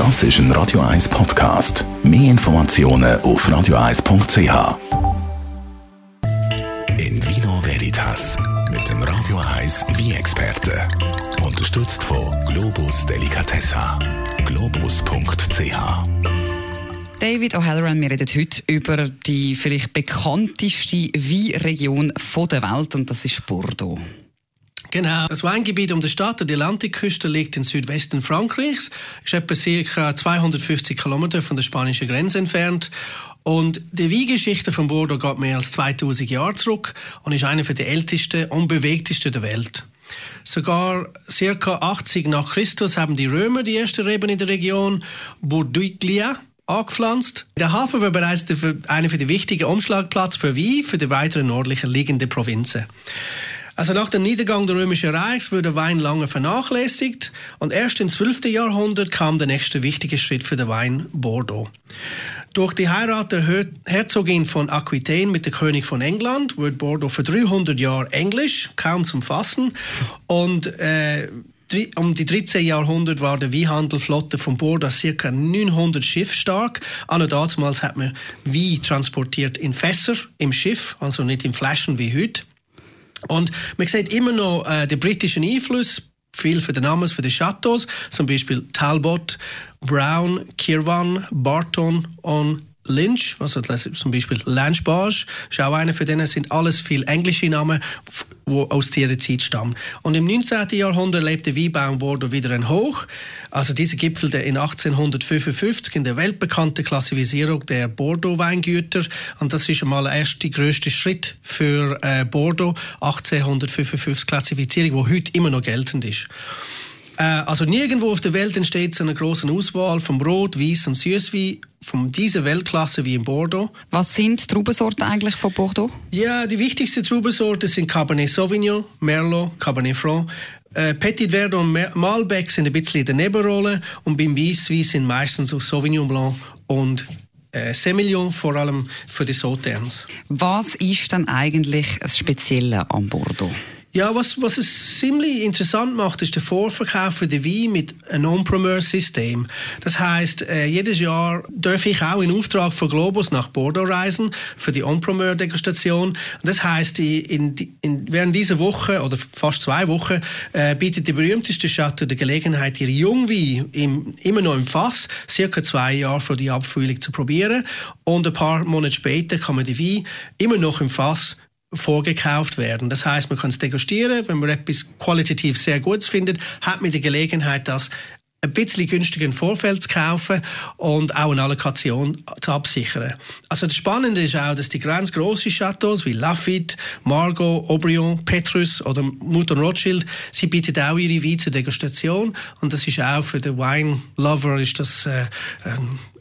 Das ist ein Radio 1 Podcast. Mehr Informationen auf radio1.ch. In Vino Veritas mit dem Radio 1 wie experte Unterstützt von Globus Delicatessa. Globus.ch David O'Halloran, wir reden heute über die vielleicht bekannteste Weinregion der Welt und das ist Bordeaux. Genau. Das Weingebiet um die Stadt, die Atlantikküste, liegt im Südwesten Frankreichs, ist etwa ca. 250 Kilometer von der spanischen Grenze entfernt. Und die Weingeschichte von Bordeaux geht mehr als 2000 Jahre zurück und ist eine der ältesten und bewegtesten der Welt. Sogar ca. 80 nach Christus haben die Römer die erste Reben in der Region Bourdiglia angepflanzt. Der Hafen war bereits einer der wichtigen Umschlagplätze für Wein für die weiteren nördlicher liegenden Provinzen. Also nach dem Niedergang des Römischen Reichs wurde Wein lange vernachlässigt und erst im 12. Jahrhundert kam der nächste wichtige Schritt für den Wein Bordeaux. Durch die Heirat der Herzogin von Aquitaine mit dem König von England wird Bordeaux für 300 Jahre Englisch, kaum zum Fassen. Und äh, um die 13. Jahrhundert war der Weinhandelflotte von Bordeaux ca. 900 Schiff stark. Anno damals hat man Wein transportiert in Fässer im Schiff, also nicht in Flaschen wie heute. Und man sieht immer noch äh, den britischen Einfluss, viel für den Namen, für die Chateaus, zum Beispiel Talbot, Brown, Kirwan, Barton und Lynch, also zum Beispiel Lange ist auch einer von denen, sind alles viel englische Namen, die aus dieser Zeit stammen. Und im 19. Jahrhundert lebte Weinbau in Bordeaux wieder ein Hoch. Also dieser gipfelte in 1855 in der weltbekannten Klassifizierung der Bordeaux-Weingüter. Und das ist einmal der erste größte Schritt für äh, Bordeaux, 1855 Klassifizierung, die heute immer noch geltend ist. Äh, also nirgendwo auf der Welt entsteht so eine große Auswahl vom Rot, Weiß und Süßwein von dieser Weltklasse wie in Bordeaux. Was sind die Traubensorten eigentlich von Bordeaux? Ja, die wichtigsten Traubensorten sind Cabernet Sauvignon, Merlot, Cabernet Franc. Äh, Petit Verdot und Malbec sind ein bisschen in der Nebenrolle und beim Weisswein sind meistens auch Sauvignon Blanc und äh, Semillon, vor allem für die Sauternes. Was ist dann eigentlich das Spezielle an Bordeaux? Ja, was, was es ziemlich interessant macht, ist der Vorverkauf für die Wein mit einem On-Premise-System. Das heißt, äh, jedes Jahr darf ich auch in Auftrag von Globus nach Bordeaux reisen für die On-Premier-Degustation. Das heißt, in, in, während dieser Woche oder fast zwei Wochen äh, bietet die berühmteste Stadt die Gelegenheit, ihre Jungwein im, immer noch im Fass, circa zwei Jahre vor die Abfüllung zu probieren. Und ein paar Monate später kann man die Wein immer noch im Fass vorgekauft werden. Das heißt, man kann es degustieren. Wenn man etwas qualitativ sehr Gutes findet, hat man die Gelegenheit, das ein bisschen günstiger im Vorfeld zu kaufen und auch eine Allokation zu absichern. Also das Spannende ist auch, dass die ganz grossen Chateaus wie Lafitte, Margot, Aubryon, Petrus oder Mouton Rothschild, sie bieten auch ihre Weine zur Degustation und das ist auch für den Wine-Lover ist das äh,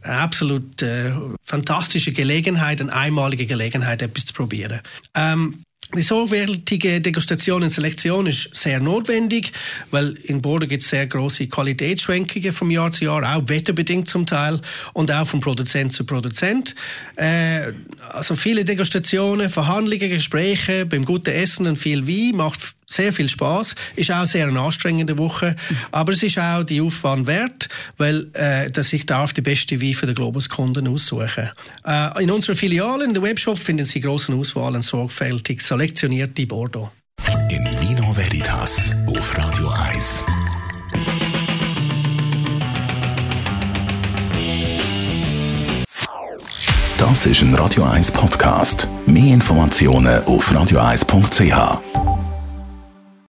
eine absolut äh, fantastische Gelegenheit, eine einmalige Gelegenheit, etwas zu probieren. Ähm, die sorgfältige Degustation und Selektion ist sehr notwendig, weil in Bordeaux gibt es sehr große Qualitätsschwenkungen vom Jahr zu Jahr, auch wetterbedingt zum Teil und auch von Produzent zu Produzent. Äh, also viele Degustationen, Verhandlungen, Gespräche beim guten Essen und viel Wein macht sehr viel Spaß, ist auch sehr eine anstrengende Woche, aber es ist auch die Aufwand wert, weil äh, dass ich darf die beste Wein für den Globus-Kunden aussuchen. Äh, in unserer Filiale in der Webshop finden Sie großen Auswahl an sorgfältig selektionierte Bordeaux. In Vino Veritas auf Radio 1. Das ist ein Radio 1 Podcast. Mehr Informationen auf radio1.ch.